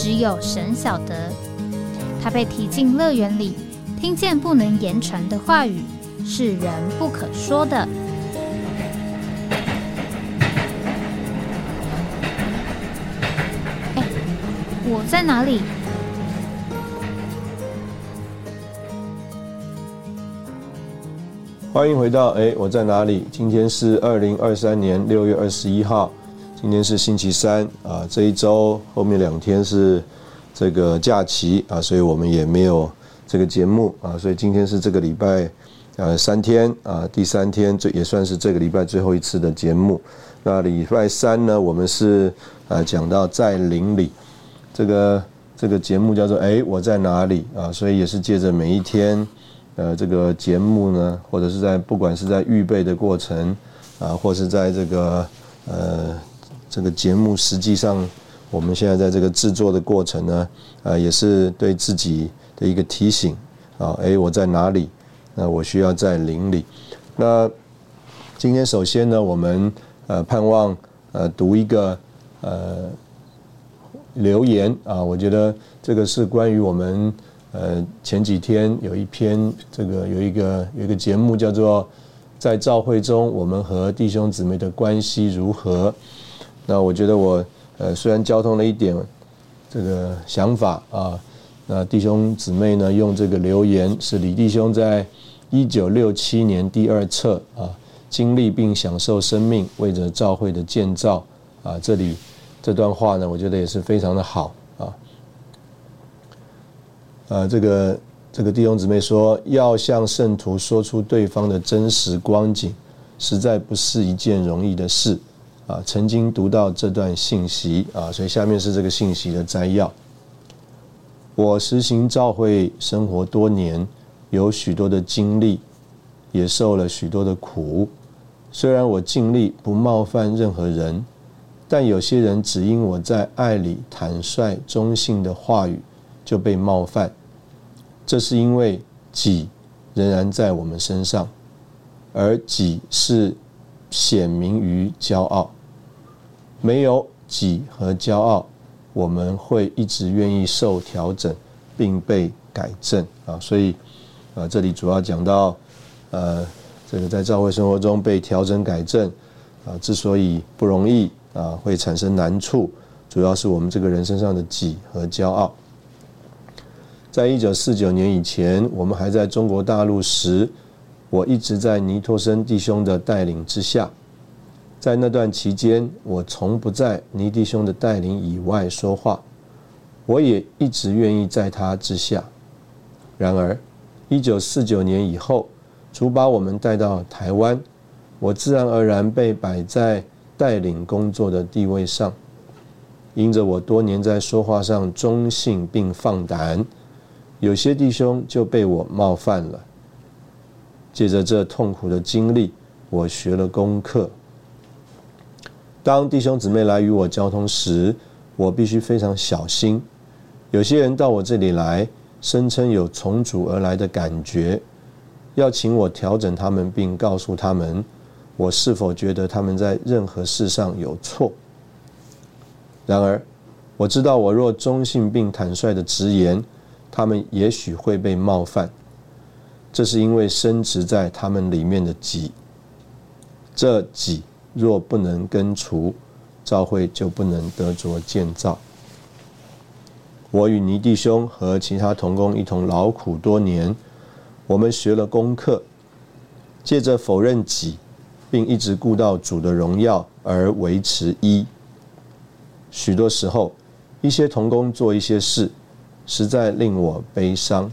只有神晓得，他被提进乐园里，听见不能言传的话语，是人不可说的。哎，我在哪里？欢迎回到哎，我在哪里？今天是二零二三年六月二十一号。今天是星期三啊，这一周后面两天是这个假期啊，所以我们也没有这个节目啊，所以今天是这个礼拜呃三天啊，第三天这也算是这个礼拜最后一次的节目。那礼拜三呢，我们是呃讲到在林里，这个这个节目叫做哎我在哪里啊，所以也是借着每一天呃这个节目呢，或者是在不管是在预备的过程啊，或是在这个呃。这个节目实际上，我们现在在这个制作的过程呢，呃，也是对自己的一个提醒啊，哎，我在哪里？那我需要在林里。那今天首先呢，我们呃盼望呃读一个呃留言啊，我觉得这个是关于我们呃前几天有一篇这个有一个有一个节目叫做在教会中我们和弟兄姊妹的关系如何。那我觉得我呃虽然交通了一点这个想法啊，那弟兄姊妹呢用这个留言是李弟兄在一九六七年第二册啊经历并享受生命为着教会的建造啊这里这段话呢我觉得也是非常的好啊，呃这个这个弟兄姊妹说要向圣徒说出对方的真实光景，实在不是一件容易的事。啊，曾经读到这段信息啊，所以下面是这个信息的摘要。我实行教会生活多年，有许多的经历，也受了许多的苦。虽然我尽力不冒犯任何人，但有些人只因我在爱里坦率中性的话语就被冒犯。这是因为己仍然在我们身上，而己是显明于骄傲。没有己和骄傲，我们会一直愿意受调整，并被改正啊。所以，啊，这里主要讲到，呃，这个在教会生活中被调整改正，啊，之所以不容易啊，会产生难处，主要是我们这个人身上的己和骄傲。在一九四九年以前，我们还在中国大陆时，我一直在尼托森弟兄的带领之下。在那段期间，我从不在尼弟兄的带领以外说话，我也一直愿意在他之下。然而，一九四九年以后，主把我们带到台湾，我自然而然被摆在带领工作的地位上。因着我多年在说话上中性并放胆，有些弟兄就被我冒犯了。借着这痛苦的经历，我学了功课。当弟兄姊妹来与我交通时，我必须非常小心。有些人到我这里来，声称有从主而来的感觉，要请我调整他们，并告诉他们我是否觉得他们在任何事上有错。然而，我知道我若中性并坦率的直言，他们也许会被冒犯。这是因为深植在他们里面的己，这己。若不能根除，教会就不能得着建造。我与尼弟兄和其他同工一同劳苦多年，我们学了功课，借着否认己，并一直顾到主的荣耀而维持一。许多时候，一些同工做一些事，实在令我悲伤。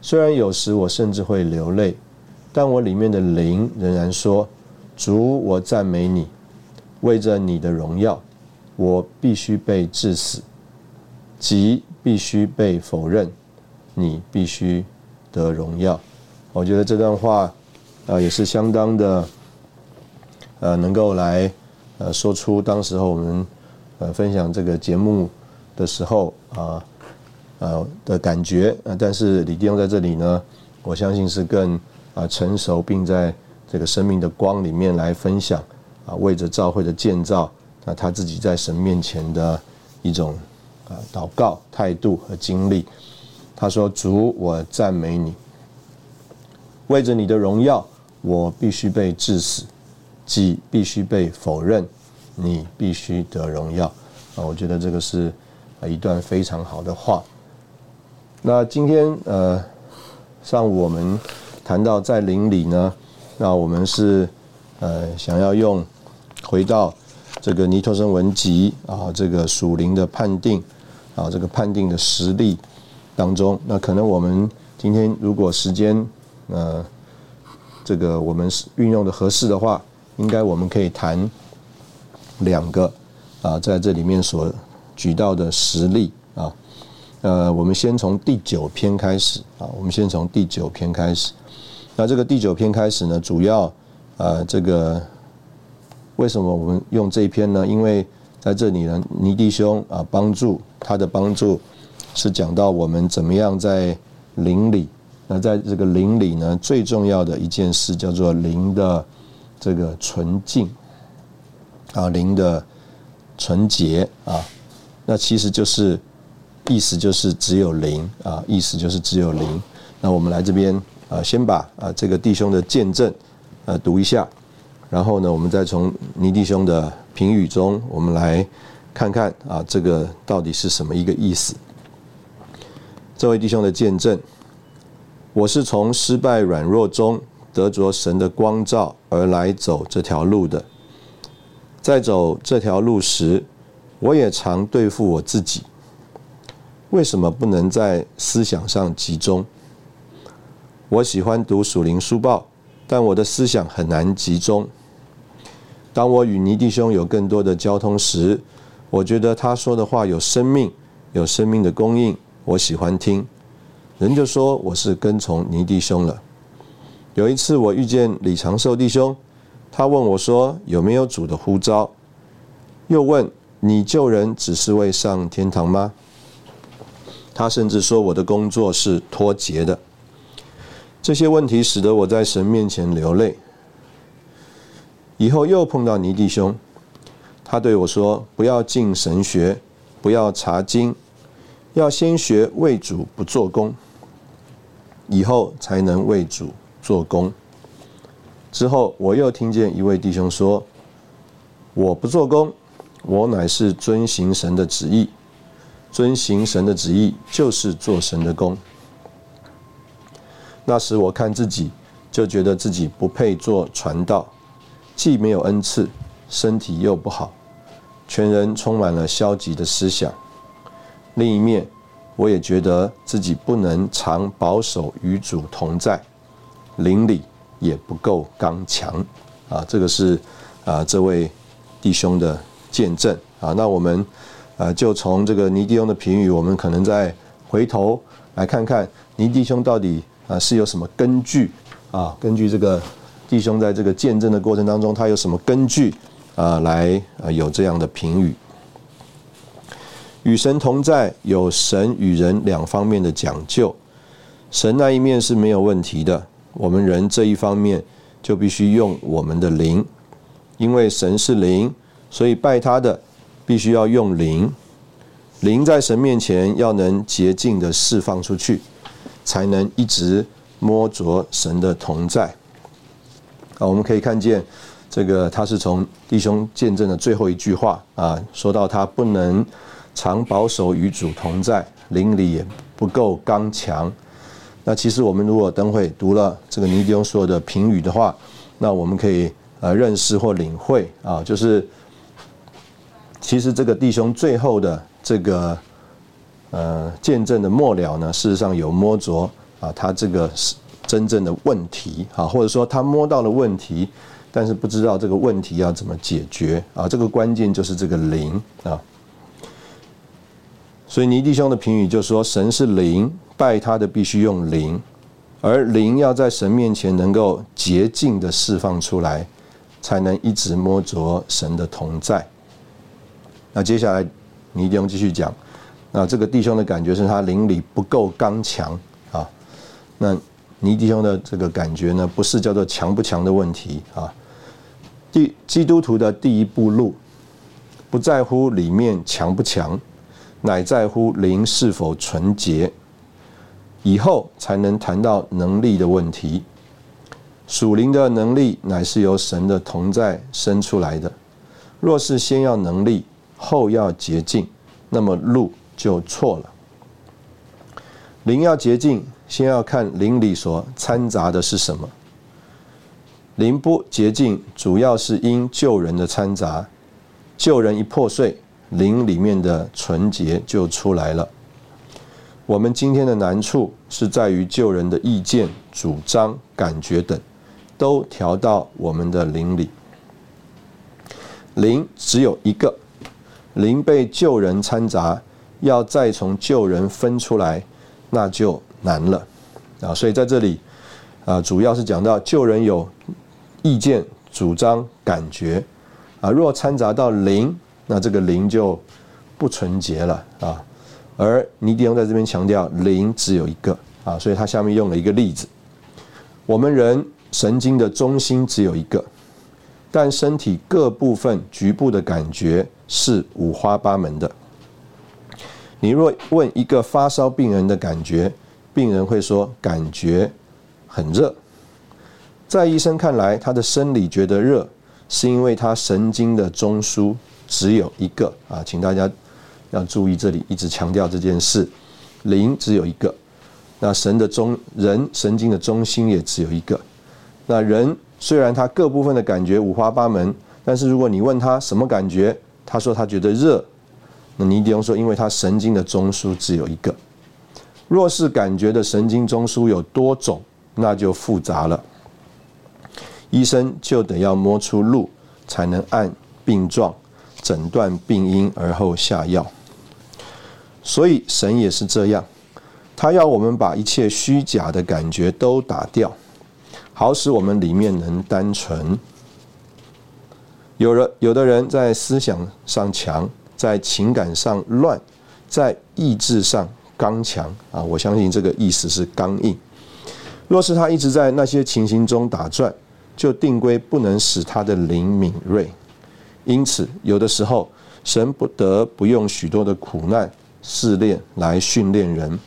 虽然有时我甚至会流泪，但我里面的灵仍然说。主，我赞美你，为着你的荣耀，我必须被致死。即必须被否认，你必须得荣耀。我觉得这段话啊也是相当的，呃，能够来呃说出当时候我们呃分享这个节目的时候啊呃的感觉啊。但是李弟兄在这里呢，我相信是更啊成熟，并在这个生命的光里面来分享啊，为着教会的建造那，他自己在神面前的一种。啊，祷告态度和经历，他说：“主，我赞美你，为着你的荣耀，我必须被致死，即必须被否认，你必须得荣耀。”啊，我觉得这个是一段非常好的话。那今天呃，上午我们谈到在灵里呢，那我们是呃想要用回到这个尼托生文集啊，这个属灵的判定。啊，这个判定的实例当中，那可能我们今天如果时间呃，这个我们运用的合适的话，应该我们可以谈两个啊，在这里面所举到的实例啊，呃，我们先从第九篇开始啊，我们先从第九篇开始。那这个第九篇开始呢，主要呃，这个为什么我们用这一篇呢？因为在这里呢，尼弟兄啊，帮助他的帮助是讲到我们怎么样在灵里。那在这个灵里呢，最重要的一件事叫做灵的这个纯净啊，灵的纯洁啊。那其实就是意思就是只有灵啊，意思就是只有灵。那我们来这边啊，先把啊这个弟兄的见证呃读一下，然后呢，我们再从尼弟兄的。评语中，我们来看看啊，这个到底是什么一个意思？这位弟兄的见证，我是从失败软弱中得着神的光照而来走这条路的。在走这条路时，我也常对付我自己：为什么不能在思想上集中？我喜欢读属灵书报，但我的思想很难集中。当我与尼弟兄有更多的交通时，我觉得他说的话有生命，有生命的供应，我喜欢听。人就说我是跟从尼弟兄了。有一次我遇见李长寿弟兄，他问我说有没有主的呼召，又问你救人只是为上天堂吗？他甚至说我的工作是脱节的。这些问题使得我在神面前流泪。以后又碰到尼弟兄，他对我说：“不要进神学，不要查经，要先学为主不做工，以后才能为主做工。”之后我又听见一位弟兄说：“我不做工，我乃是遵行神的旨意，遵行神的旨意就是做神的工。”那时我看自己，就觉得自己不配做传道。既没有恩赐，身体又不好，全人充满了消极的思想。另一面，我也觉得自己不能常保守与主同在，邻里也不够刚强。啊，这个是啊这位弟兄的见证。啊，那我们啊就从这个尼弟兄的评语，我们可能再回头来看看尼弟兄到底啊是有什么根据啊？根据这个。弟兄在这个见证的过程当中，他有什么根据啊？来啊有这样的评语？与神同在，有神与人两方面的讲究。神那一面是没有问题的，我们人这一方面就必须用我们的灵，因为神是灵，所以拜他的必须要用灵。灵在神面前要能洁净的释放出去，才能一直摸着神的同在。啊，我们可以看见，这个他是从弟兄见证的最后一句话啊，说到他不能常保守与主同在，灵里也不够刚强。那其实我们如果等会读了这个尼迪翁说的评语的话，那我们可以呃认识或领会啊，就是其实这个弟兄最后的这个呃见证的末了呢，事实上有摸着啊，他这个是。真正的问题啊，或者说他摸到了问题，但是不知道这个问题要怎么解决啊？这个关键就是这个灵啊。所以尼弟兄的评语就说：神是灵，拜他的必须用灵，而灵要在神面前能够洁净的释放出来，才能一直摸着神的同在。那接下来尼弟兄继续讲，那这个弟兄的感觉是他灵里不够刚强啊。那尼弟兄的这个感觉呢，不是叫做强不强的问题啊。第基督徒的第一步路，不在乎里面强不强。乃在乎灵是否纯洁，以后才能谈到能力的问题。属灵的能力乃是由神的同在生出来的。若是先要能力，后要洁净，那么路就错了。灵要洁净，先要看灵里所掺杂的是什么。灵不洁净，主要是因旧人的掺杂，旧人一破碎。灵里面的纯洁就出来了。我们今天的难处是在于救人的意见、主张、感觉等，都调到我们的灵里。灵只有一个，灵被救人掺杂，要再从救人分出来，那就难了啊！所以在这里啊，主要是讲到救人有意见、主张、感觉啊，若掺杂到灵。那这个灵就不纯洁了啊，而尼迪翁在这边强调灵只有一个啊，所以他下面用了一个例子：我们人神经的中心只有一个，但身体各部分局部的感觉是五花八门的。你若问一个发烧病人的感觉，病人会说感觉很热，在医生看来，他的生理觉得热，是因为他神经的中枢。只有一个啊，请大家要注意，这里一直强调这件事，灵只有一个。那神的中人神经的中心也只有一个。那人虽然他各部分的感觉五花八门，但是如果你问他什么感觉，他说他觉得热，那尼迪翁说，因为他神经的中枢只有一个。若是感觉的神经中枢有多种，那就复杂了。医生就得要摸出路，才能按病状。诊断病因而后下药，所以神也是这样，他要我们把一切虚假的感觉都打掉，好使我们里面能单纯。有人有的人在思想上强，在情感上乱，在意志上刚强啊！我相信这个意思是刚硬。若是他一直在那些情形中打转，就定规不能使他的灵敏锐。因此，有的时候，神不得不用许多的苦难试炼来训练人，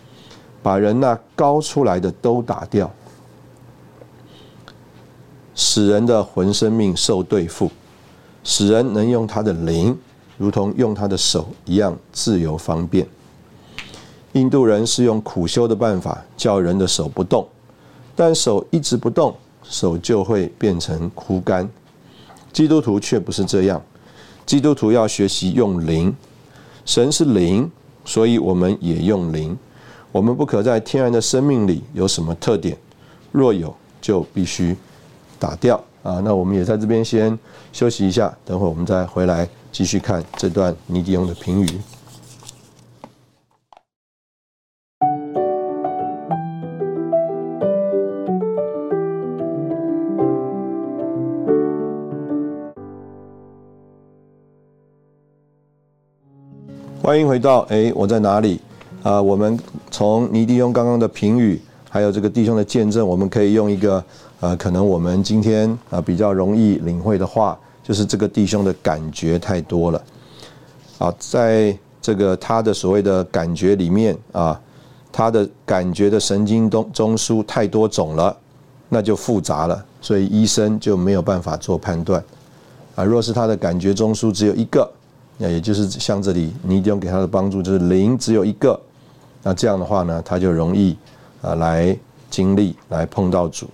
把人那高出来的都打掉，使人的魂生命受对付，使人能用他的灵，如同用他的手一样自由方便。印度人是用苦修的办法叫人的手不动，但手一直不动，手就会变成枯干。基督徒却不是这样。基督徒要学习用灵，神是灵，所以我们也用灵。我们不可在天然的生命里有什么特点，若有就必须打掉啊。那我们也在这边先休息一下，等会我们再回来继续看这段尼迪翁的评语。欢迎回到哎，我在哪里？啊，我们从尼迪翁刚刚的评语，还有这个弟兄的见证，我们可以用一个呃，可能我们今天啊比较容易领会的话，就是这个弟兄的感觉太多了。啊，在这个他的所谓的感觉里面啊，他的感觉的神经中中枢太多种了，那就复杂了，所以医生就没有办法做判断。啊，若是他的感觉中枢只有一个。那也就是像这里尼迪翁给他的帮助，就是零只有一个，那这样的话呢，他就容易啊来经历来碰到主。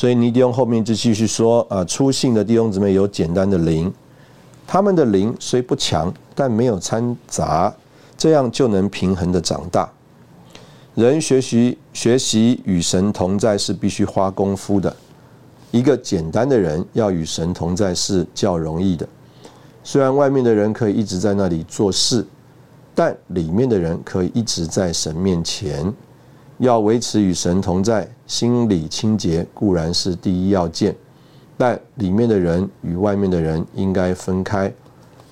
所以尼迪翁后面就继续说啊，初信的弟兄姊妹有简单的灵，他们的灵虽不强，但没有掺杂，这样就能平衡的长大。人学习学习与神同在是必须花功夫的，一个简单的人要与神同在是较容易的。虽然外面的人可以一直在那里做事，但里面的人可以一直在神面前。要维持与神同在，心理清洁固然是第一要件，但里面的人与外面的人应该分开。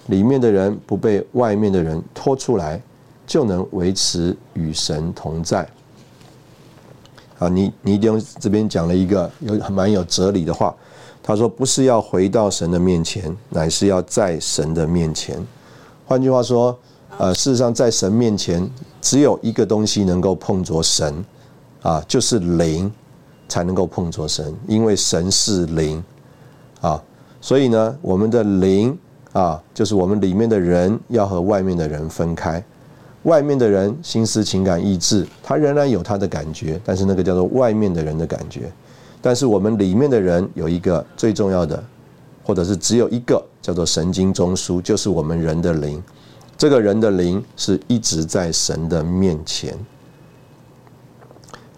里面的人不被外面的人拖出来，就能维持与神同在。啊，尼尼丁这边讲了一个有很蛮有哲理的话，他说：“不是要回到神的面前，乃是要在神的面前。”换句话说。呃，事实上，在神面前，只有一个东西能够碰着神，啊，就是灵，才能够碰着神，因为神是灵，啊，所以呢，我们的灵啊，就是我们里面的人要和外面的人分开，外面的人心思、情感、意志，他仍然有他的感觉，但是那个叫做外面的人的感觉，但是我们里面的人有一个最重要的，或者是只有一个叫做神经中枢，就是我们人的灵。这个人的灵是一直在神的面前，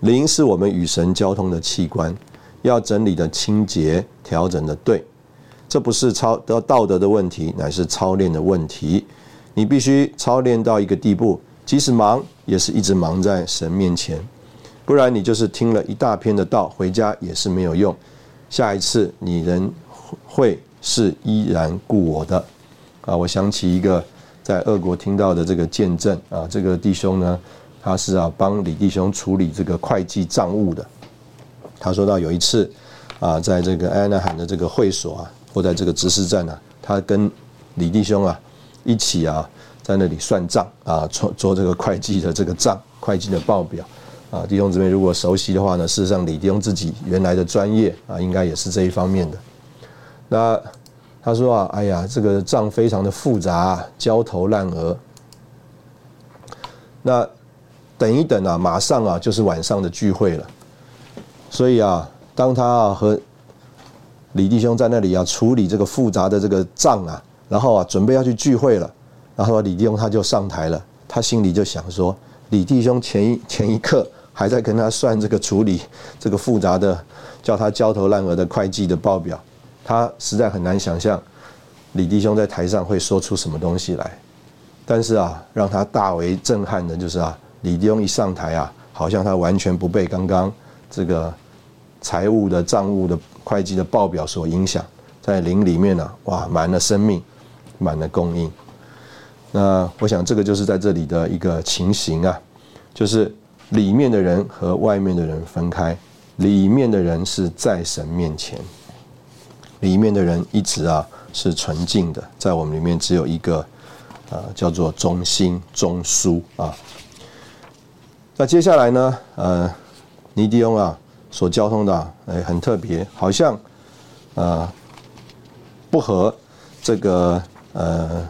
灵是我们与神交通的器官，要整理的清洁、调整的对，这不是操的道德的问题，乃是操练的问题。你必须操练到一个地步，即使忙，也是一直忙在神面前，不然你就是听了一大篇的道，回家也是没有用。下一次你仍会是依然故我的啊！我想起一个。在俄国听到的这个见证啊，这个弟兄呢，他是啊帮李弟兄处理这个会计账务的。他说到有一次啊，在这个安纳罕的这个会所啊，或在这个执事站呢，他跟李弟兄啊一起啊在那里算账啊，做做这个会计的这个账，会计的报表啊。弟兄姊妹如果熟悉的话呢，事实上李弟兄自己原来的专业啊，应该也是这一方面的。那。他说啊，哎呀，这个账非常的复杂，焦头烂额。那等一等啊，马上啊就是晚上的聚会了。所以啊，当他啊和李弟兄在那里啊处理这个复杂的这个账啊，然后啊准备要去聚会了，然后李弟兄他就上台了，他心里就想说，李弟兄前一前一刻还在跟他算这个处理这个复杂的叫他焦头烂额的会计的报表。他实在很难想象李弟兄在台上会说出什么东西来，但是啊，让他大为震撼的就是啊，李弟兄一上台啊，好像他完全不被刚刚这个财务的账务的会计的报表所影响，在灵里面呢，哇，满了生命，满了供应。那我想这个就是在这里的一个情形啊，就是里面的人和外面的人分开，里面的人是在神面前。里面的人一直啊是纯净的，在我们里面只有一个，呃，叫做中心中枢啊。那接下来呢，呃，尼迪翁啊所交通的，哎，很特别，好像，呃，不和这个呃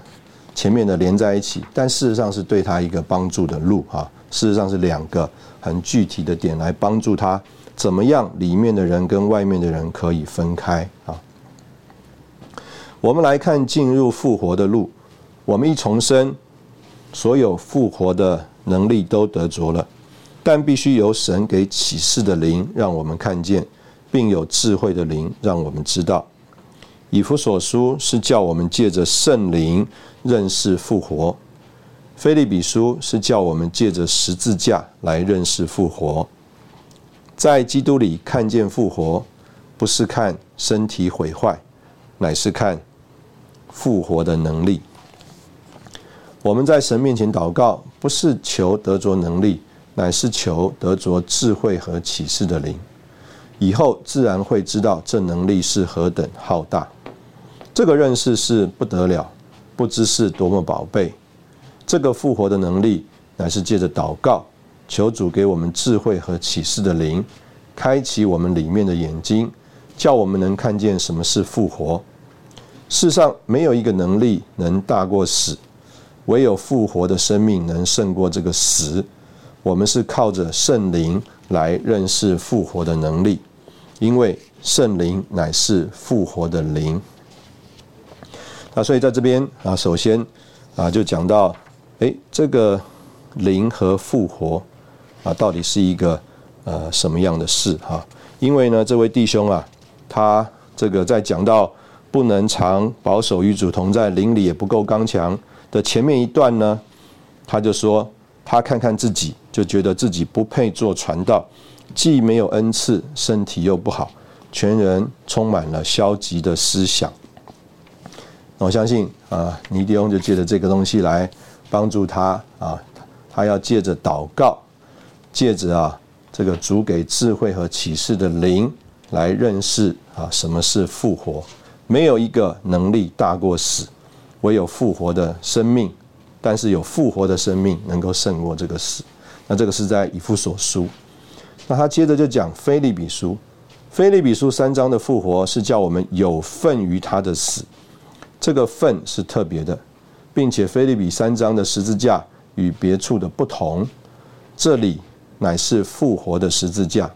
前面的连在一起，但事实上是对他一个帮助的路啊。事实上是两个很具体的点来帮助他，怎么样里面的人跟外面的人可以分开啊。我们来看进入复活的路。我们一重生，所有复活的能力都得着了，但必须由神给启示的灵让我们看见，并有智慧的灵让我们知道。以弗所书是叫我们借着圣灵认识复活，菲利比书是叫我们借着十字架来认识复活。在基督里看见复活，不是看身体毁坏，乃是看。复活的能力，我们在神面前祷告，不是求得着能力，乃是求得着智慧和启示的灵。以后自然会知道这能力是何等浩大，这个认识是不得了，不知是多么宝贝。这个复活的能力，乃是借着祷告，求主给我们智慧和启示的灵，开启我们里面的眼睛，叫我们能看见什么是复活。世上没有一个能力能大过死，唯有复活的生命能胜过这个死。我们是靠着圣灵来认识复活的能力，因为圣灵乃是复活的灵。那所以在这边啊，首先啊就讲到，哎，这个灵和复活啊，到底是一个呃什么样的事哈？因为呢，这位弟兄啊，他这个在讲到。不能常保守与主同在，灵里也不够刚强的前面一段呢，他就说，他看看自己，就觉得自己不配做传道，既没有恩赐，身体又不好，全人充满了消极的思想。我相信啊，尼迪翁就借着这个东西来帮助他啊，他要借着祷告，借着啊这个主给智慧和启示的灵来认识啊什么是复活。没有一个能力大过死，唯有复活的生命。但是有复活的生命能够胜过这个死。那这个是在以弗所书。那他接着就讲菲利比书，菲利比书三章的复活是叫我们有份于他的死。这个份是特别的，并且菲利比三章的十字架与别处的不同，这里乃是复活的十字架，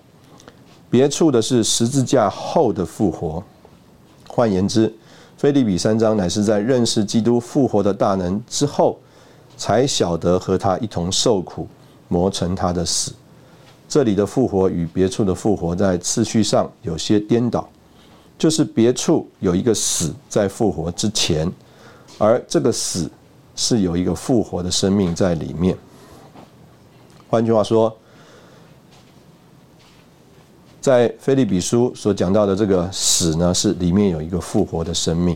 别处的是十字架后的复活。换言之，菲利比三章乃是在认识基督复活的大能之后，才晓得和他一同受苦，磨成他的死。这里的复活与别处的复活在次序上有些颠倒。就是别处有一个死在复活之前，而这个死是有一个复活的生命在里面。换句话说，在菲利比书所讲到的这个死呢，是里面有一个复活的生命。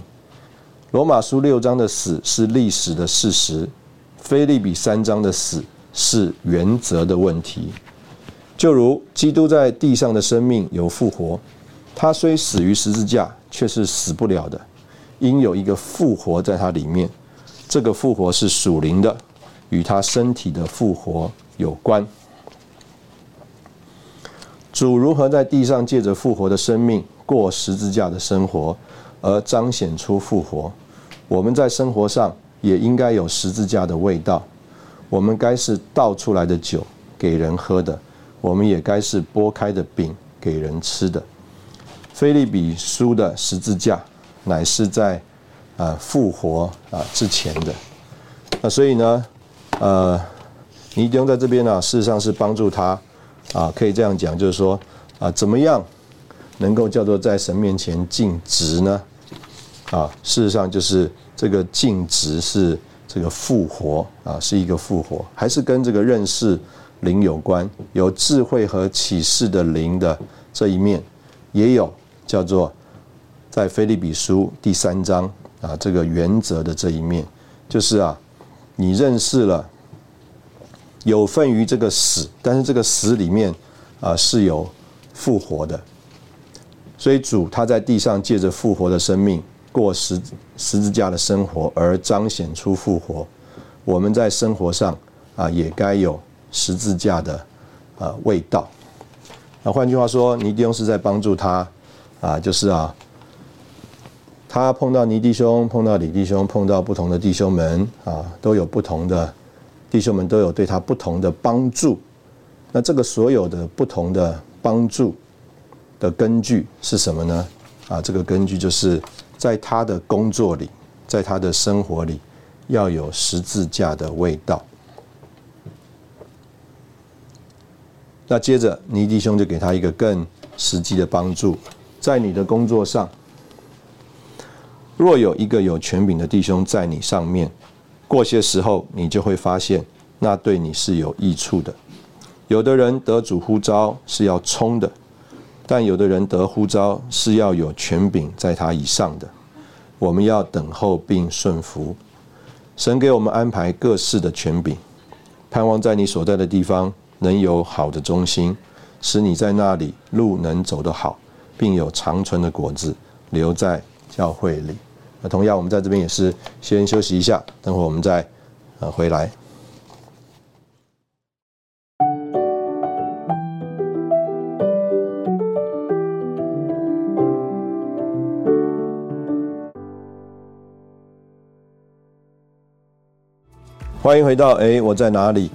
罗马书六章的死是历史的事实，菲利比三章的死是原则的问题。就如基督在地上的生命有复活。他虽死于十字架，却是死不了的，因有一个复活在他里面。这个复活是属灵的，与他身体的复活有关。主如何在地上借着复活的生命过十字架的生活，而彰显出复活？我们在生活上也应该有十字架的味道。我们该是倒出来的酒给人喝的，我们也该是剥开的饼给人吃的。菲利比书的十字架乃是在啊复活啊之前的，那所以呢，呃，尼迪翁在这边呢，事实上是帮助他啊，可以这样讲，就是说啊，怎么样能够叫做在神面前尽职呢？啊，事实上就是这个尽职是这个复活啊，是一个复活，还是跟这个认识灵有关，有智慧和启示的灵的这一面也有。叫做在菲利比书第三章啊，这个原则的这一面，就是啊，你认识了有份于这个死，但是这个死里面啊是有复活的，所以主他在地上借着复活的生命过十十字架的生活，而彰显出复活。我们在生活上啊也该有十字架的啊味道。那换句话说，尼迪翁是在帮助他。啊，就是啊，他碰到尼弟兄，碰到李弟兄，碰到不同的弟兄们啊，都有不同的弟兄们都有对他不同的帮助。那这个所有的不同的帮助的根据是什么呢？啊，这个根据就是在他的工作里，在他的生活里要有十字架的味道。那接着尼弟兄就给他一个更实际的帮助。在你的工作上，若有一个有权柄的弟兄在你上面，过些时候，你就会发现那对你是有益处的。有的人得主呼召是要冲的，但有的人得呼召是要有权柄在他以上的。我们要等候并顺服。神给我们安排各式的权柄，盼望在你所在的地方能有好的中心，使你在那里路能走得好。并有长存的果子留在教会里。那同样，我们在这边也是先休息一下，等会我们再呃回来。欢迎回到哎，我在哪里？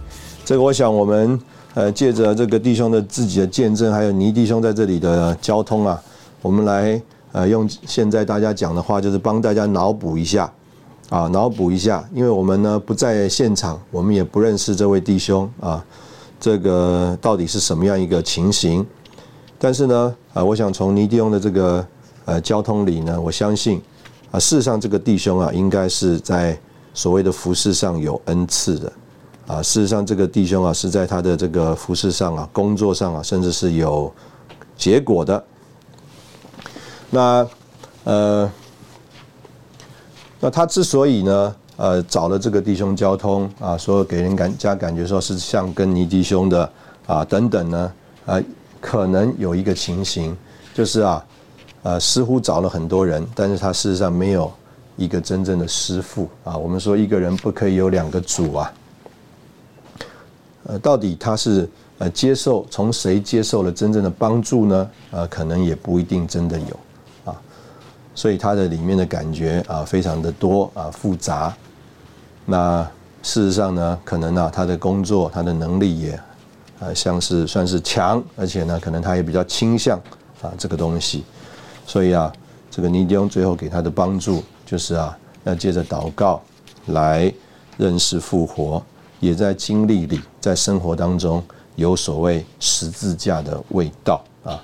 这个我想我们。呃，借着这个弟兄的自己的见证，还有倪弟兄在这里的交通啊，我们来呃用现在大家讲的话，就是帮大家脑补一下啊，脑补一下，因为我们呢不在现场，我们也不认识这位弟兄啊，这个到底是什么样一个情形？但是呢，啊，我想从尼迪翁的这个呃交通里呢，我相信啊，事实上这个弟兄啊，应该是在所谓的服饰上有恩赐的。啊，事实上这个弟兄啊是在他的这个服饰上啊、工作上啊，甚至是有结果的。那呃，那他之所以呢，呃，找了这个弟兄交通啊，说给人感加感觉说是像跟尼弟兄的啊等等呢，啊，可能有一个情形就是啊，呃，似乎找了很多人，但是他事实上没有一个真正的师傅啊。我们说一个人不可以有两个主啊。呃，到底他是呃接受从谁接受了真正的帮助呢？呃，可能也不一定真的有，所以他的里面的感觉啊，非常的多啊复杂。那事实上呢，可能呢他的工作他的能力也啊像是算是强，而且呢可能他也比较倾向啊这个东西。所以啊，这个尼迪翁最后给他的帮助就是啊，要借着祷告来认识复活。也在经历里，在生活当中有所谓十字架的味道啊。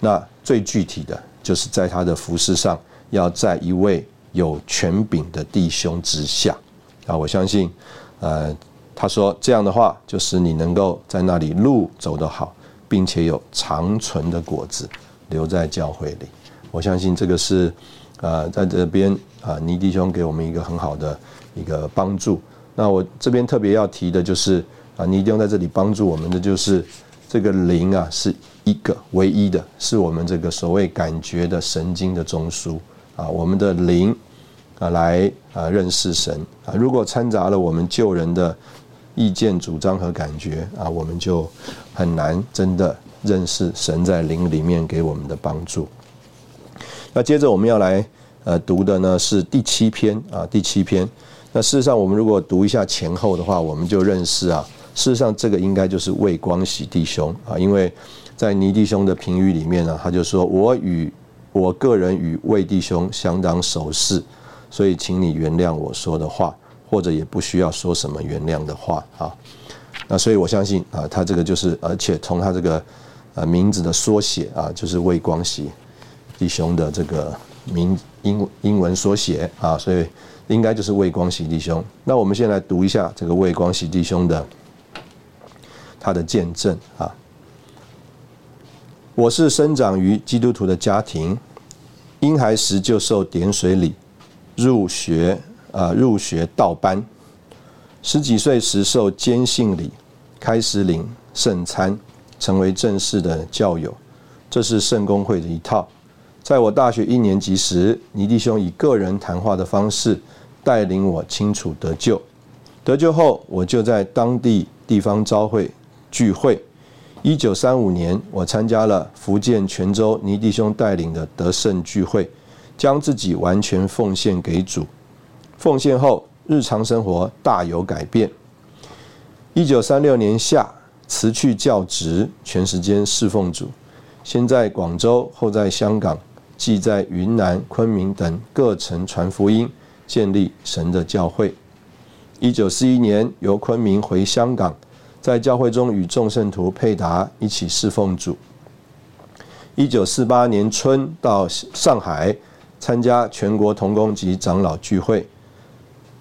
那最具体的就是在他的服饰上，要在一位有权柄的弟兄之下啊。我相信，呃，他说这样的话，就使你能够在那里路走得好，并且有长存的果子留在教会里。我相信这个是，呃，在这边啊，尼弟兄给我们一个很好的一个帮助。那我这边特别要提的就是啊，你一定要在这里帮助我们的就是这个灵啊，是一个唯一的，是我们这个所谓感觉的神经的中枢啊，我们的灵啊来啊认识神啊，如果掺杂了我们救人的意见主张和感觉啊，我们就很难真的认识神在灵里面给我们的帮助。那接着我们要来呃读的呢是第七篇啊，第七篇。那事实上，我们如果读一下前后的话，我们就认识啊。事实上，这个应该就是魏光喜弟兄啊，因为在倪弟兄的评语里面呢，他就说：“我与我个人与魏弟兄相当熟识，所以请你原谅我说的话，或者也不需要说什么原谅的话啊。”那所以我相信啊，他这个就是，而且从他这个呃名字的缩写啊，就是魏光喜弟兄的这个名英英文缩写啊，所以。应该就是魏光喜弟兄。那我们先来读一下这个魏光喜弟兄的他的见证啊。我是生长于基督徒的家庭，婴孩时就受点水礼，入学啊入学道班，十几岁时受坚信礼，开始领圣餐，成为正式的教友。这是圣公会的一套。在我大学一年级时，尼弟兄以个人谈话的方式。带领我清楚得救，得救后我就在当地地方召会聚会。一九三五年，我参加了福建泉州倪弟兄带领的得胜聚会，将自己完全奉献给主。奉献后，日常生活大有改变。一九三六年夏，辞去教职，全时间侍奉主。先在广州，后在香港，既在云南、昆明等各城传福音。建立神的教会。一九四一年，由昆明回香港，在教会中与众圣徒配搭，一起侍奉主。一九四八年春，到上海参加全国同工及长老聚会。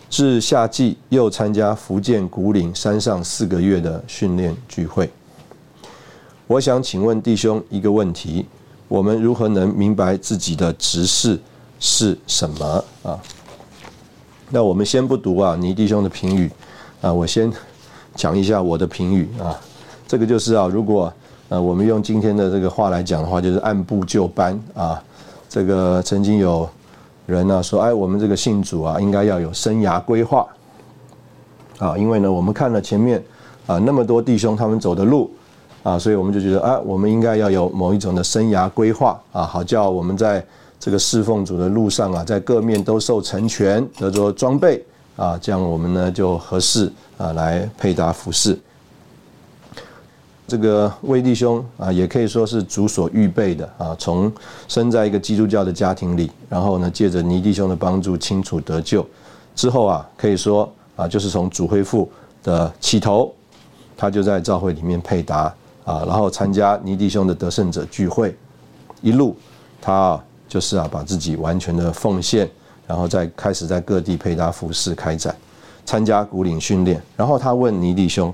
至夏季，又参加福建古岭山上四个月的训练聚会。我想请问弟兄一个问题：我们如何能明白自己的职事是什么啊？那我们先不读啊，倪弟兄的评语啊，我先讲一下我的评语啊。这个就是啊，如果呃我们用今天的这个话来讲的话，就是按部就班啊。这个曾经有人呢说，哎，我们这个信主啊，应该要有生涯规划啊，因为呢，我们看了前面啊那么多弟兄他们走的路啊，所以我们就觉得啊，我们应该要有某一种的生涯规划啊，好叫我们在。这个侍奉主的路上啊，在各面都受成全，得着装备啊，这样我们呢就合适啊来配搭服饰。这个魏弟兄啊，也可以说是主所预备的啊，从生在一个基督教的家庭里，然后呢借着倪弟兄的帮助清楚得救之后啊，可以说啊，就是从主恢复的起头，他就在教会里面配搭啊，然后参加倪弟兄的得胜者聚会，一路他。就是啊，把自己完全的奉献，然后再开始在各地配搭服饰开展。参加古岭训练。然后他问尼弟兄：“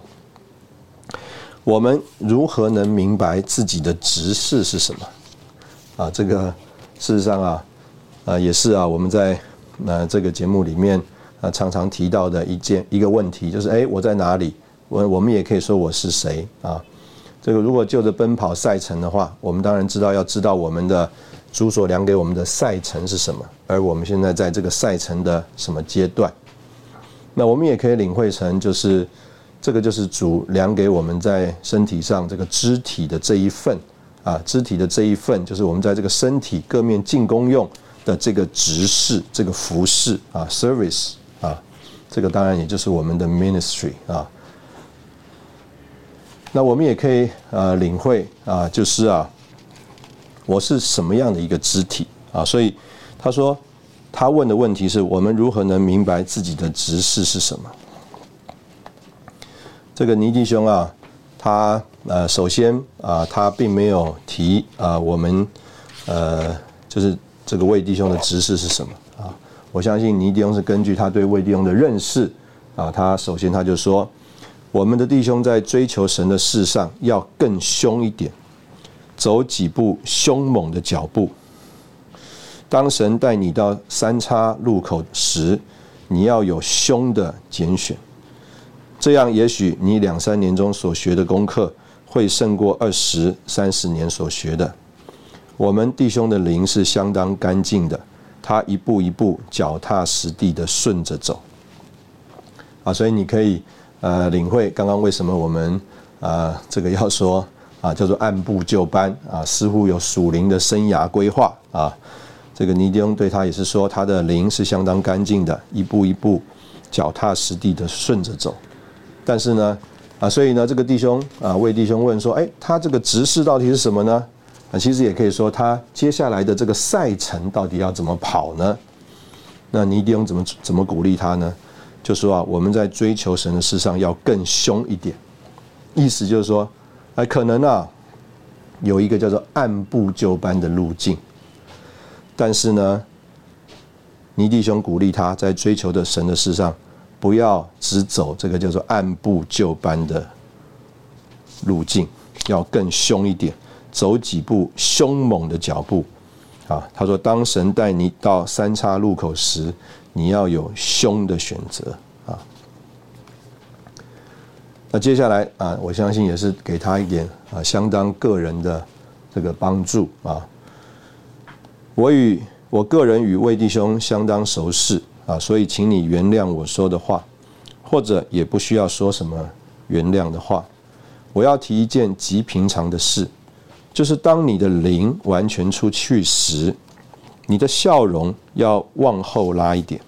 我们如何能明白自己的职事是什么？”啊，这个事实上啊，啊也是啊，我们在那这个节目里面啊常常提到的一件一个问题，就是哎，我在哪里？我我们也可以说我是谁啊？这个如果就着奔跑赛程的话，我们当然知道要知道我们的主所量给我们的赛程是什么，而我们现在在这个赛程的什么阶段？那我们也可以领会成就是这个就是主量给我们在身体上这个肢体的这一份啊，肢体的这一份就是我们在这个身体各面进攻用的这个执事、这个服饰啊，service 啊，这个当然也就是我们的 ministry 啊。那我们也可以呃领会啊，就是啊，我是什么样的一个肢体啊？所以他说他问的问题是我们如何能明白自己的职事是什么？这个尼弟兄啊，他呃首先啊，他并没有提啊，我们呃就是这个魏弟兄的职事是什么啊？我相信尼弟兄是根据他对魏弟兄的认识啊，他首先他就说。我们的弟兄在追求神的事上要更凶一点，走几步凶猛的脚步。当神带你到三叉路口时，你要有凶的拣选，这样也许你两三年中所学的功课会胜过二十三十年所学的。我们弟兄的灵是相当干净的，他一步一步脚踏实地的顺着走。啊，所以你可以。呃，领会刚刚为什么我们啊，这个要说啊，叫做按部就班啊，似乎有属灵的生涯规划啊。这个尼迪翁对他也是说，他的灵是相当干净的，一步一步脚踏实地的顺着走。但是呢，啊，所以呢，这个弟兄啊，为弟兄问说，哎，他这个执事到底是什么呢？啊，其实也可以说，他接下来的这个赛程到底要怎么跑呢？那尼迪翁怎么怎么鼓励他呢？就说啊，我们在追求神的事上要更凶一点，意思就是说，哎，可能啊，有一个叫做按部就班的路径，但是呢，尼弟兄鼓励他在追求的神的事上，不要只走这个叫做按部就班的路径，要更凶一点，走几步凶猛的脚步。啊，他说，当神带你到三叉路口时。你要有凶的选择！接下来啊，我相信也是给他一点啊，相当个人的这个帮助啊。我与我个人与魏弟兄相当熟识啊，所以请你原谅我说的话，或者也不需要说什么原谅的话。我要提一件极平常的事，就是当你的灵完全出去时，你的笑容要往后拉一点。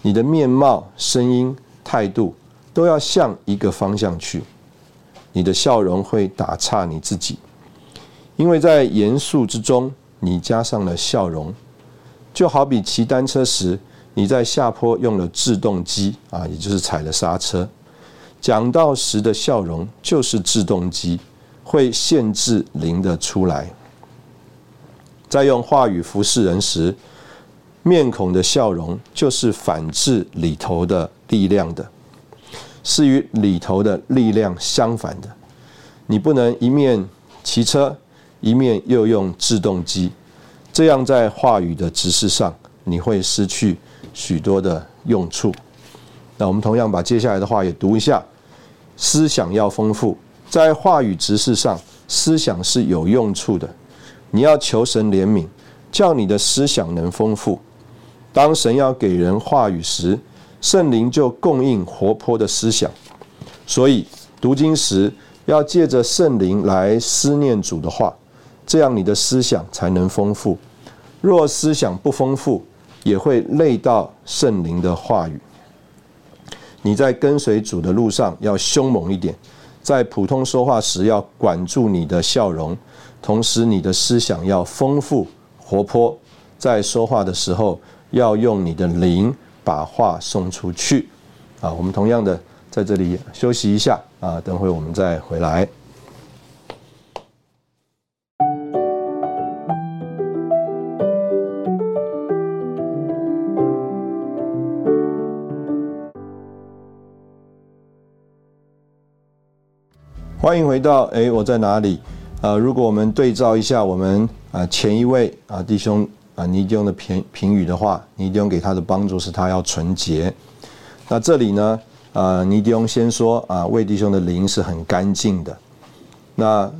你的面貌、声音、态度都要向一个方向去。你的笑容会打岔你自己，因为在严肃之中，你加上了笑容，就好比骑单车时，你在下坡用了制动机啊，也就是踩了刹车。讲到时的笑容就是制动机，会限制灵的出来。在用话语服侍人时。面孔的笑容就是反制里头的力量的，是与里头的力量相反的。你不能一面骑车，一面又用制动机，这样在话语的指示上，你会失去许多的用处。那我们同样把接下来的话也读一下：思想要丰富，在话语指示上，思想是有用处的。你要求神怜悯，叫你的思想能丰富。当神要给人话语时，圣灵就供应活泼的思想。所以读经时要借着圣灵来思念主的话，这样你的思想才能丰富。若思想不丰富，也会累到圣灵的话语。你在跟随主的路上要凶猛一点，在普通说话时要管住你的笑容，同时你的思想要丰富活泼，在说话的时候。要用你的灵把话送出去。啊我们同样的在这里休息一下啊等会我们再回来。欢迎回到诶我在哪里？啊如果我们对照一下我们啊前一位啊弟兄啊尼迪翁的评评语的话，尼迪翁给他的帮助是他要纯洁。那这里呢，啊尼迪翁先说啊魏弟兄的灵是很干净的。那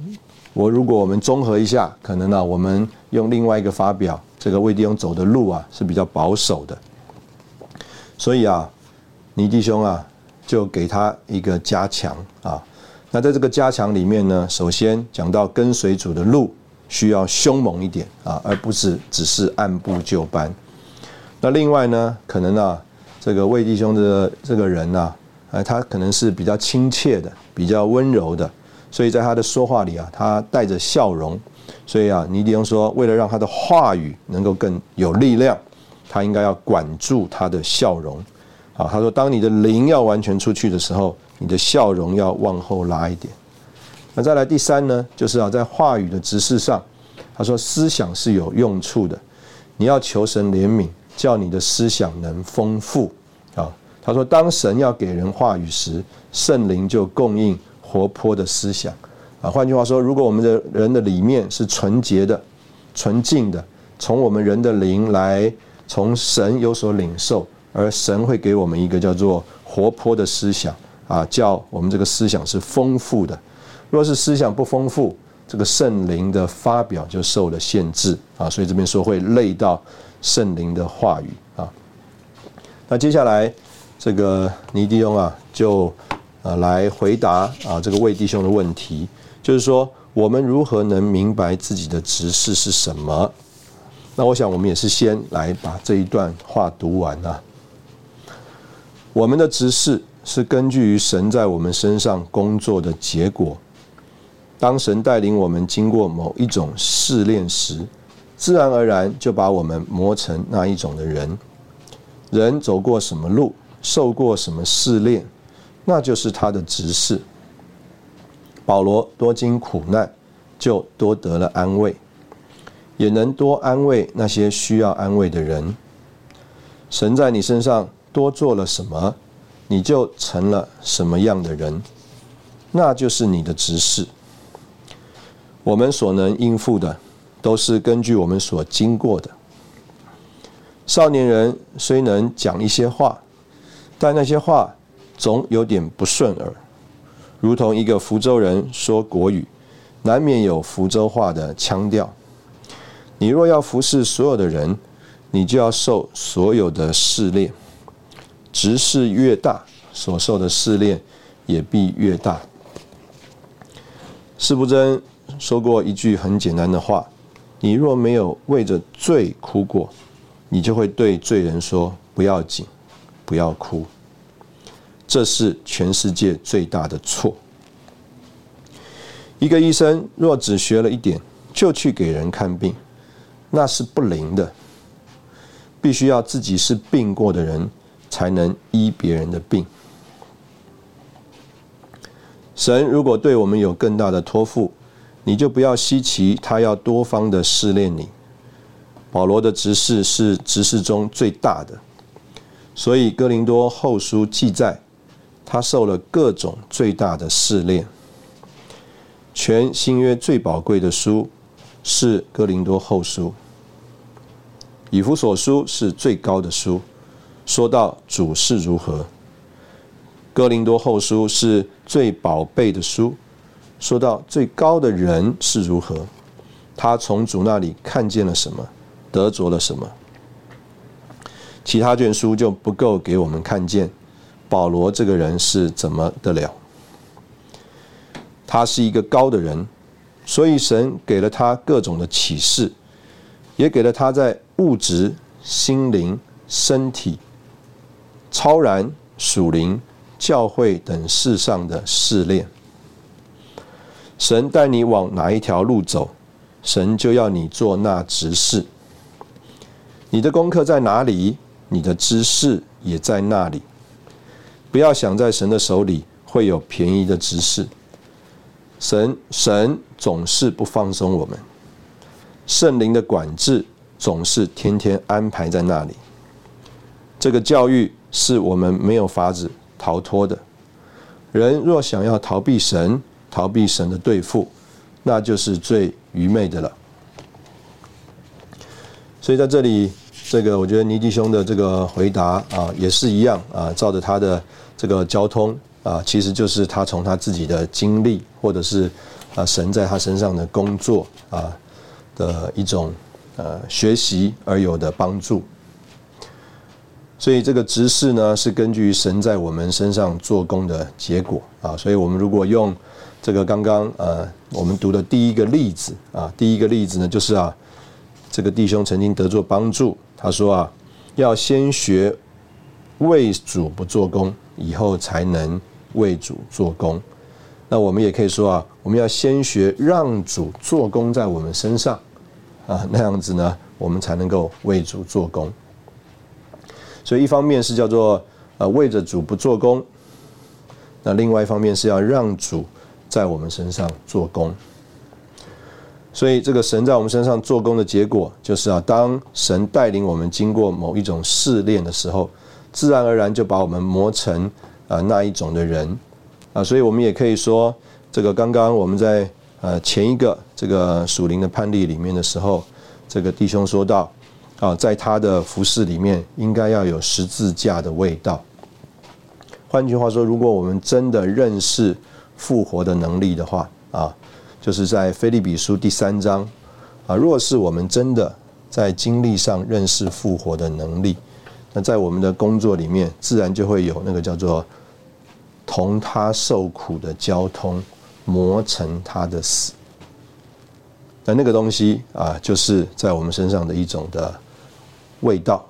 我如果我们综合一下，可能呢我们用另外一个发表，这个魏弟兄走的路啊是比较保守的。所以啊，尼弟兄啊就给他一个加强啊。那在这个加强里面呢，首先讲到跟随主的路需要凶猛一点啊，而不是只是按部就班。那另外呢，可能啊，这个魏弟兄的这个人呢，呃，他可能是比较亲切的，比较温柔的，所以在他的说话里啊，他带着笑容。所以啊，尼迪翁说，为了让他的话语能够更有力量，他应该要管住他的笑容。啊，他说，当你的灵要完全出去的时候。你的笑容要往后拉一点。那再来第三呢，就是啊，在话语的指示上，他说思想是有用处的。你要求神怜悯，叫你的思想能丰富啊。他说，当神要给人话语时，圣灵就供应活泼的思想啊。换句话说，如果我们的人的里面是纯洁的、纯净的，从我们人的灵来从神有所领受，而神会给我们一个叫做活泼的思想。啊，叫我们这个思想是丰富的。若是思想不丰富，这个圣灵的发表就受了限制啊。所以这边说会累到圣灵的话语啊。那接下来这个尼迪翁啊，就呃来回答啊这个魏弟兄的问题，就是说我们如何能明白自己的执事是什么？那我想我们也是先来把这一段话读完啊。我们的执事。是根据于神在我们身上工作的结果。当神带领我们经过某一种试炼时，自然而然就把我们磨成那一种的人。人走过什么路，受过什么试炼，那就是他的执事。保罗多经苦难，就多得了安慰，也能多安慰那些需要安慰的人。神在你身上多做了什么？你就成了什么样的人，那就是你的执事。我们所能应付的，都是根据我们所经过的。少年人虽能讲一些话，但那些话总有点不顺耳，如同一个福州人说国语，难免有福州话的腔调。你若要服侍所有的人，你就要受所有的试炼。执事越大，所受的试炼也必越大。是不真说过一句很简单的话：“你若没有为着罪哭过，你就会对罪人说不要紧，不要哭。”这是全世界最大的错。一个医生若只学了一点就去给人看病，那是不灵的。必须要自己是病过的人。才能医别人的病。神如果对我们有更大的托付，你就不要稀奇，他要多方的试炼你。保罗的执事是执事中最大的，所以哥林多后书记载，他受了各种最大的试炼。全新约最宝贵的书是哥林多后书，以弗所书是最高的书。说到主是如何，哥林多后书是最宝贝的书。说到最高的人是如何，他从主那里看见了什么，得着了什么。其他卷书就不够给我们看见保罗这个人是怎么得了。他是一个高的人，所以神给了他各种的启示，也给了他在物质、心灵、身体。超然、属灵、教会等世上的试炼，神带你往哪一条路走，神就要你做那执事。你的功课在哪里，你的知识也在那里。不要想在神的手里会有便宜的执事。神神总是不放松我们，圣灵的管制总是天天安排在那里。这个教育。是我们没有法子逃脱的。人若想要逃避神，逃避神的对付，那就是最愚昧的了。所以在这里，这个我觉得尼基兄的这个回答啊，也是一样啊，照着他的这个交通啊，其实就是他从他自己的经历，或者是啊神在他身上的工作啊的一种呃学习而有的帮助。所以这个执事呢，是根据神在我们身上做工的结果啊。所以我们如果用这个刚刚呃我们读的第一个例子啊，第一个例子呢，就是啊，这个弟兄曾经得做帮助，他说啊，要先学为主不做工，以后才能为主做工。那我们也可以说啊，我们要先学让主做工在我们身上啊，那样子呢，我们才能够为主做工。所以一方面是叫做呃为着主不做工，那另外一方面是要让主在我们身上做工。所以这个神在我们身上做工的结果，就是啊，当神带领我们经过某一种试炼的时候，自然而然就把我们磨成啊那一种的人啊。所以我们也可以说，这个刚刚我们在呃前一个这个属灵的判例里面的时候，这个弟兄说到。啊，在他的服饰里面应该要有十字架的味道。换句话说，如果我们真的认识复活的能力的话，啊，就是在菲利比书第三章，啊，若是我们真的在经历上认识复活的能力，那在我们的工作里面，自然就会有那个叫做同他受苦的交通，磨成他的死。那那个东西啊，就是在我们身上的一种的。味道，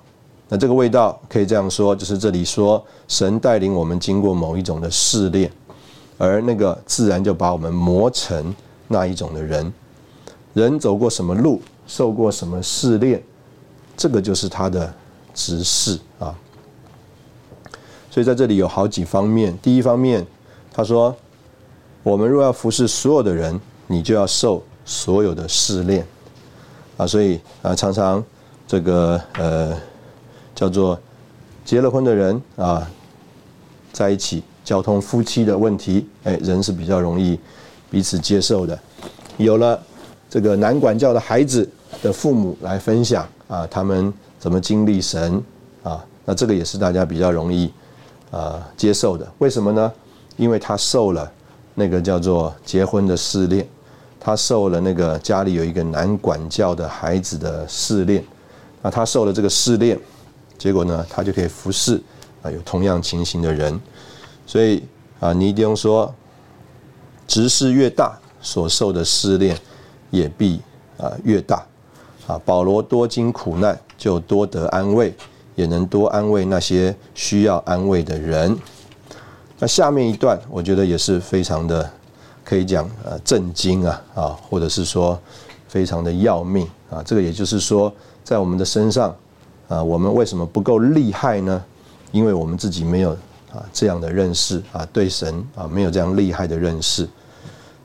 那这个味道可以这样说，就是这里说神带领我们经过某一种的试炼，而那个自然就把我们磨成那一种的人。人走过什么路，受过什么试炼，这个就是他的执事啊。所以在这里有好几方面。第一方面，他说，我们若要服侍所有的人，你就要受所有的试炼啊。所以啊，常常。这个呃，叫做结了婚的人啊，在一起交通夫妻的问题，哎，人是比较容易彼此接受的。有了这个难管教的孩子的父母来分享啊，他们怎么经历神啊，那这个也是大家比较容易啊接受的。为什么呢？因为他受了那个叫做结婚的试炼，他受了那个家里有一个难管教的孩子的试炼。那他受了这个试炼，结果呢，他就可以服侍啊有同样情形的人，所以啊，尼丁说，执事越大，所受的试炼也必啊越大啊。保罗多经苦难，就多得安慰，也能多安慰那些需要安慰的人。那下面一段，我觉得也是非常的可以讲呃震惊啊啊，或者是说非常的要命啊。这个也就是说。在我们的身上，啊，我们为什么不够厉害呢？因为我们自己没有啊这样的认识啊，对神啊没有这样厉害的认识。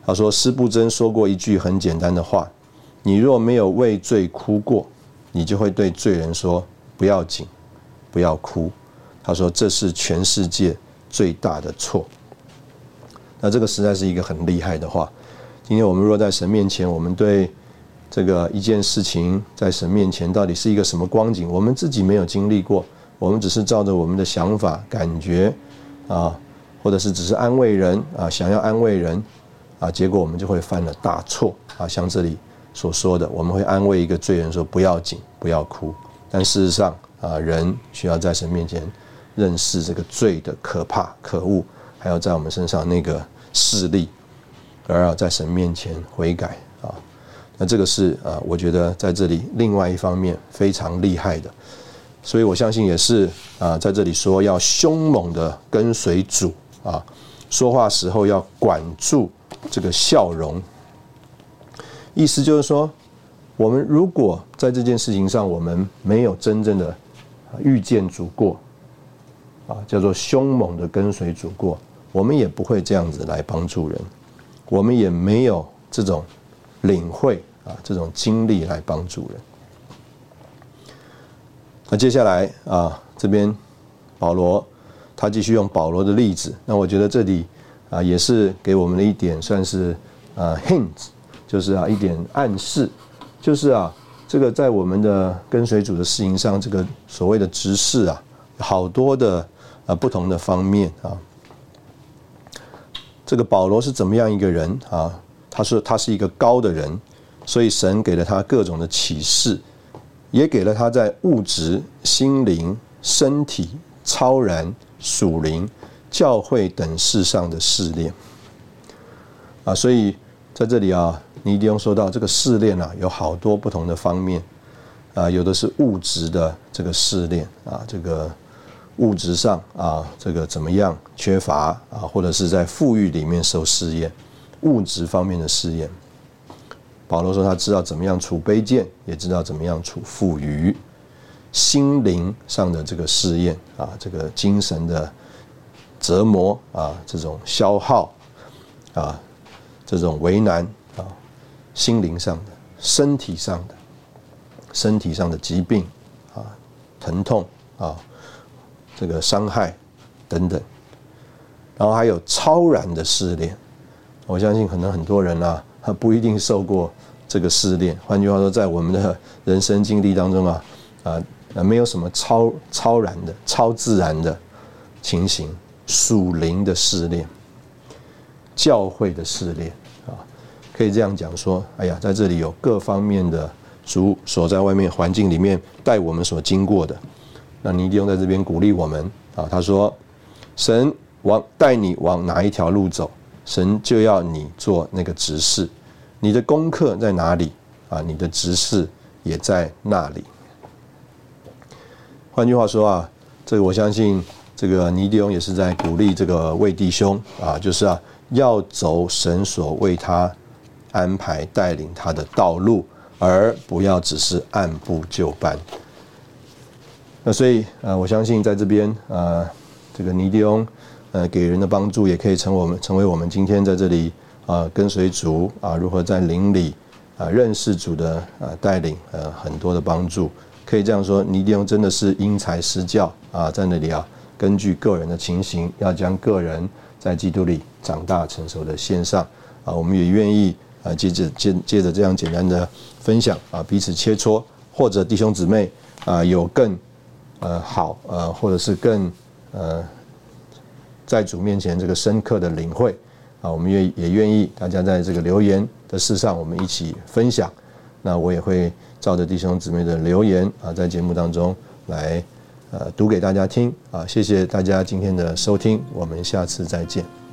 他说，施布真说过一句很简单的话：你若没有为罪哭过，你就会对罪人说不要紧，不要哭。他说这是全世界最大的错。那这个实在是一个很厉害的话。今天我们若在神面前，我们对。这个一件事情在神面前到底是一个什么光景？我们自己没有经历过，我们只是照着我们的想法、感觉啊，或者是只是安慰人啊，想要安慰人啊，结果我们就会犯了大错啊。像这里所说的，我们会安慰一个罪人说不要紧，不要哭，但事实上啊，人需要在神面前认识这个罪的可怕、可恶，还要在我们身上那个势力，而要在神面前悔改啊。那这个是啊，我觉得在这里另外一方面非常厉害的，所以我相信也是啊，在这里说要凶猛的跟随主啊，说话时候要管住这个笑容，意思就是说，我们如果在这件事情上我们没有真正的遇见主过啊，叫做凶猛的跟随主过，我们也不会这样子来帮助人，我们也没有这种。领会啊，这种经历来帮助人。那接下来啊，这边保罗他继续用保罗的例子。那我觉得这里啊，也是给我们的一点算是啊 hint，就是啊一点暗示，就是啊这个在我们的跟随主的事情上，这个所谓的执事啊，好多的啊不同的方面啊。这个保罗是怎么样一个人啊？他说他是一个高的人，所以神给了他各种的启示，也给了他在物质、心灵、身体、超然、属灵、教会等事上的试炼。啊，所以在这里啊，你一定要说到这个试炼啊，有好多不同的方面啊，有的是物质的这个试炼啊，这个。物质上啊，这个怎么样缺乏啊，或者是在富裕里面受试验，物质方面的试验。保罗说他知道怎么样处卑贱，也知道怎么样处富裕。心灵上的这个试验啊，这个精神的折磨啊，这种消耗啊，这种为难啊，心灵上的、身体上的、身体上的疾病啊，疼痛啊。这个伤害等等，然后还有超然的试炼，我相信可能很多人啊，他不一定受过这个试炼。换句话说，在我们的人生经历当中啊，啊，没有什么超超然的、超自然的情形，属灵的试炼，教会的试炼啊，可以这样讲说，哎呀，在这里有各方面的主所在外面环境里面带我们所经过的。那尼迪翁在这边鼓励我们啊，他说：“神往带你往哪一条路走，神就要你做那个执事。你的功课在哪里啊？你的执事也在那里。”换句话说啊，这个我相信，这个尼迪翁也是在鼓励这个魏弟兄啊，就是啊，要走神所为他安排带领他的道路，而不要只是按部就班。那所以，呃，我相信在这边，呃，这个尼迪翁，呃，给人的帮助，也可以成我们成为我们今天在这里，啊，跟随主，啊，如何在灵里，啊，认识主的，呃，带领，呃，很多的帮助。可以这样说，尼迪翁真的是因材施教，啊，在那里啊，根据个人的情形，要将个人在基督里长大成熟的献上，啊，我们也愿意，啊，接着接接着这样简单的分享，啊，彼此切磋，或者弟兄姊妹，啊，有更。呃，好，呃，或者是更呃，在主面前这个深刻的领会啊，我们愿也愿意大家在这个留言的事上，我们一起分享。那我也会照着弟兄姊妹的留言啊，在节目当中来呃读给大家听啊。谢谢大家今天的收听，我们下次再见。